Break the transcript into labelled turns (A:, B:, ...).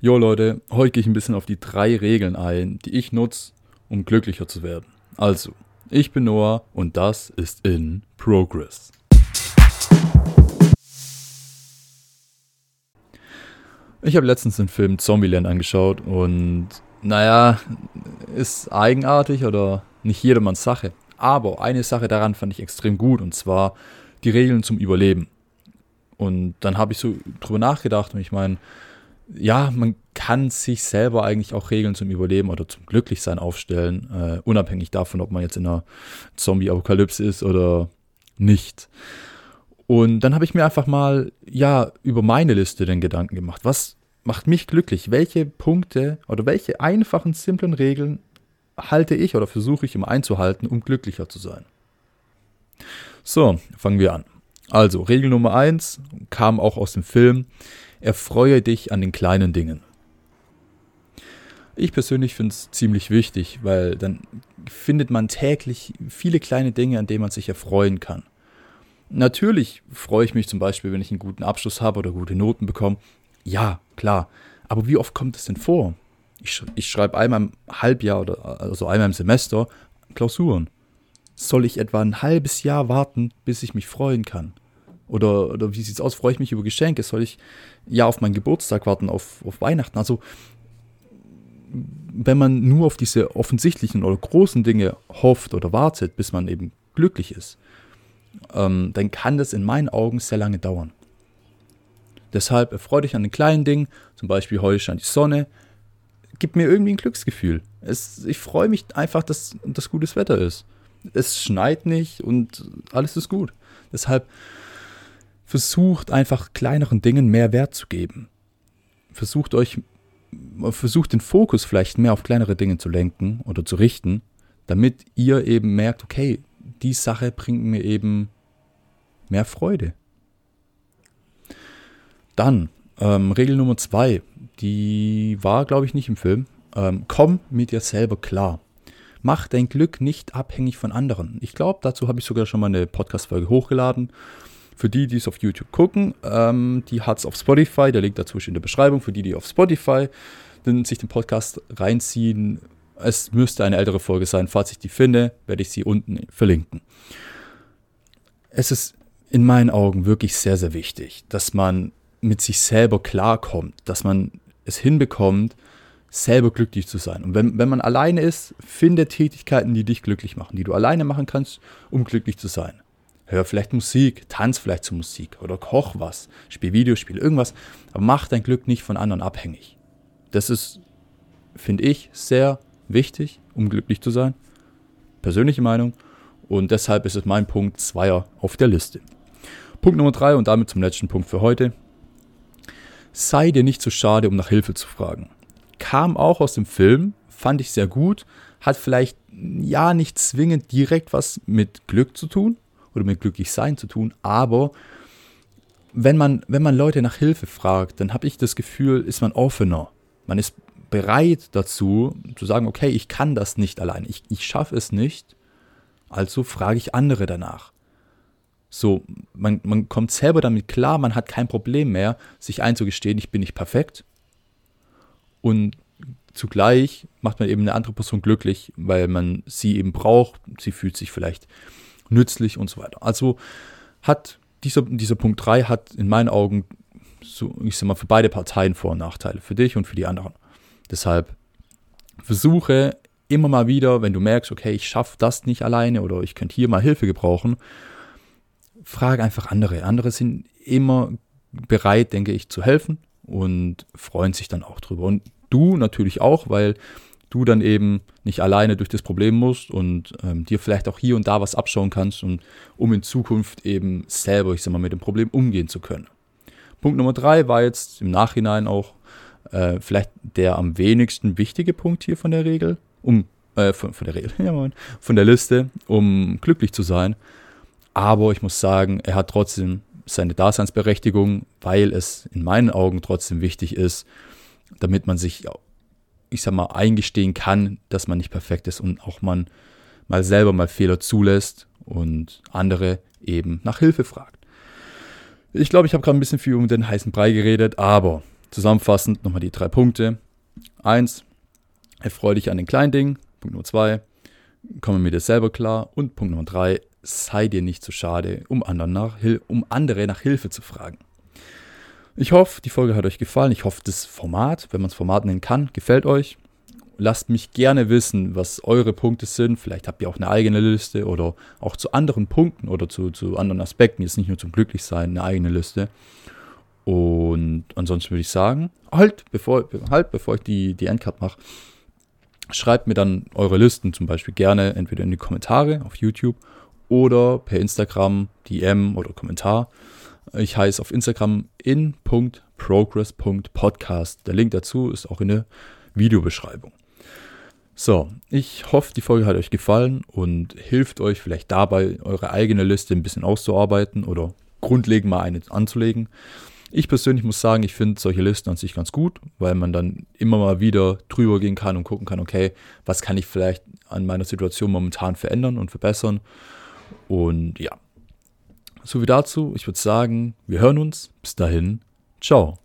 A: Jo Leute, heute gehe ich ein bisschen auf die drei Regeln ein, die ich nutze, um glücklicher zu werden. Also, ich bin Noah und das ist in Progress. Ich habe letztens den Film Zombieland angeschaut und naja, ist eigenartig oder nicht jedermanns Sache. Aber eine Sache daran fand ich extrem gut und zwar die Regeln zum Überleben. Und dann habe ich so drüber nachgedacht und ich meine, ja, man kann sich selber eigentlich auch Regeln zum Überleben oder zum Glücklichsein aufstellen, äh, unabhängig davon, ob man jetzt in einer Zombie-Apokalypse ist oder nicht. Und dann habe ich mir einfach mal, ja, über meine Liste den Gedanken gemacht. Was macht mich glücklich? Welche Punkte oder welche einfachen, simplen Regeln halte ich oder versuche ich immer einzuhalten, um glücklicher zu sein? So, fangen wir an. Also, Regel Nummer eins kam auch aus dem Film erfreue dich an den kleinen Dingen. Ich persönlich finde es ziemlich wichtig, weil dann findet man täglich viele kleine Dinge, an denen man sich erfreuen kann. Natürlich freue ich mich zum Beispiel, wenn ich einen guten Abschluss habe oder gute Noten bekomme. Ja, klar. Aber wie oft kommt es denn vor? Ich, ich schreibe einmal im Halbjahr oder also einmal im Semester Klausuren. Soll ich etwa ein halbes Jahr warten, bis ich mich freuen kann? Oder, oder wie es aus? Freue ich mich über Geschenke? Soll ich ja auf meinen Geburtstag warten, auf, auf Weihnachten? Also, wenn man nur auf diese offensichtlichen oder großen Dinge hofft oder wartet, bis man eben glücklich ist, ähm, dann kann das in meinen Augen sehr lange dauern. Deshalb erfreue dich an den kleinen Dingen, zum Beispiel heute scheint die Sonne, gibt mir irgendwie ein Glücksgefühl. Es, ich freue mich einfach, dass das gutes Wetter ist. Es schneit nicht und alles ist gut. Deshalb versucht einfach kleineren Dingen mehr Wert zu geben. Versucht euch, versucht den Fokus vielleicht mehr auf kleinere Dinge zu lenken oder zu richten, damit ihr eben merkt, okay, die Sache bringt mir eben mehr Freude. Dann, ähm, Regel Nummer zwei, die war, glaube ich, nicht im Film. Ähm, komm mit dir selber klar. Mach dein Glück nicht abhängig von anderen. Ich glaube, dazu habe ich sogar schon mal eine Podcast-Folge hochgeladen. Für die, die es auf YouTube gucken, ähm, die hat es auf Spotify, der Link dazu ist in der Beschreibung. Für die, die auf Spotify den, sich den Podcast reinziehen, es müsste eine ältere Folge sein. Falls ich die finde, werde ich sie unten verlinken. Es ist in meinen Augen wirklich sehr, sehr wichtig, dass man mit sich selber klarkommt, dass man es hinbekommt, selber glücklich zu sein. Und wenn, wenn man alleine ist, finde Tätigkeiten, die dich glücklich machen, die du alleine machen kannst, um glücklich zu sein. Hör vielleicht Musik, tanz vielleicht zur Musik oder koch was, spiel Videospiele, irgendwas. Aber mach dein Glück nicht von anderen abhängig. Das ist, finde ich, sehr wichtig, um glücklich zu sein. Persönliche Meinung. Und deshalb ist es mein Punkt Zweier auf der Liste. Punkt Nummer drei und damit zum letzten Punkt für heute. Sei dir nicht zu schade, um nach Hilfe zu fragen. Kam auch aus dem Film, fand ich sehr gut, hat vielleicht ja nicht zwingend direkt was mit Glück zu tun, oder mit glücklich sein zu tun, aber wenn man, wenn man Leute nach Hilfe fragt, dann habe ich das Gefühl, ist man offener. Man ist bereit dazu, zu sagen, okay, ich kann das nicht allein, ich, ich schaffe es nicht, also frage ich andere danach. So, man, man kommt selber damit klar, man hat kein Problem mehr, sich einzugestehen, ich bin nicht perfekt. Und zugleich macht man eben eine andere Person glücklich, weil man sie eben braucht, sie fühlt sich vielleicht nützlich und so weiter. Also hat dieser, dieser Punkt 3 hat in meinen Augen, so, ich sag mal, für beide Parteien Vor- und Nachteile, für dich und für die anderen. Deshalb versuche immer mal wieder, wenn du merkst, okay, ich schaffe das nicht alleine oder ich könnte hier mal Hilfe gebrauchen, frage einfach andere. Andere sind immer bereit, denke ich, zu helfen und freuen sich dann auch drüber. Und du natürlich auch, weil du dann eben nicht alleine durch das Problem musst und ähm, dir vielleicht auch hier und da was abschauen kannst, und, um in Zukunft eben selber, ich sag mal, mit dem Problem umgehen zu können. Punkt Nummer drei war jetzt im Nachhinein auch äh, vielleicht der am wenigsten wichtige Punkt hier von der Regel, um äh, von, von der Regel, ja moin, von der Liste, um glücklich zu sein. Aber ich muss sagen, er hat trotzdem seine Daseinsberechtigung, weil es in meinen Augen trotzdem wichtig ist, damit man sich ich sag mal, eingestehen kann, dass man nicht perfekt ist und auch man mal selber mal Fehler zulässt und andere eben nach Hilfe fragt. Ich glaube, ich habe gerade ein bisschen viel um den heißen Brei geredet, aber Zusammenfassend nochmal die drei Punkte. Eins, erfreue dich an den kleinen Dingen. Punkt Nummer zwei, komme mit dir selber klar. Und Punkt Nummer drei, sei dir nicht zu schade, um, anderen nach, um andere nach Hilfe zu fragen. Ich hoffe, die Folge hat euch gefallen. Ich hoffe, das Format, wenn man es Format nennen kann, gefällt euch. Lasst mich gerne wissen, was eure Punkte sind. Vielleicht habt ihr auch eine eigene Liste oder auch zu anderen Punkten oder zu, zu anderen Aspekten. Jetzt nicht nur zum Glücklichsein, eine eigene Liste. Und ansonsten würde ich sagen, halt, bevor, halt, bevor ich die, die Endcard mache, schreibt mir dann eure Listen zum Beispiel gerne entweder in die Kommentare auf YouTube oder per Instagram, DM oder Kommentar. Ich heiße auf Instagram in.progress.podcast. Der Link dazu ist auch in der Videobeschreibung. So, ich hoffe, die Folge hat euch gefallen und hilft euch vielleicht dabei, eure eigene Liste ein bisschen auszuarbeiten oder grundlegend mal eine anzulegen. Ich persönlich muss sagen, ich finde solche Listen an sich ganz gut, weil man dann immer mal wieder drüber gehen kann und gucken kann, okay, was kann ich vielleicht an meiner Situation momentan verändern und verbessern. Und ja, so wie dazu. Ich würde sagen, wir hören uns. Bis dahin, ciao.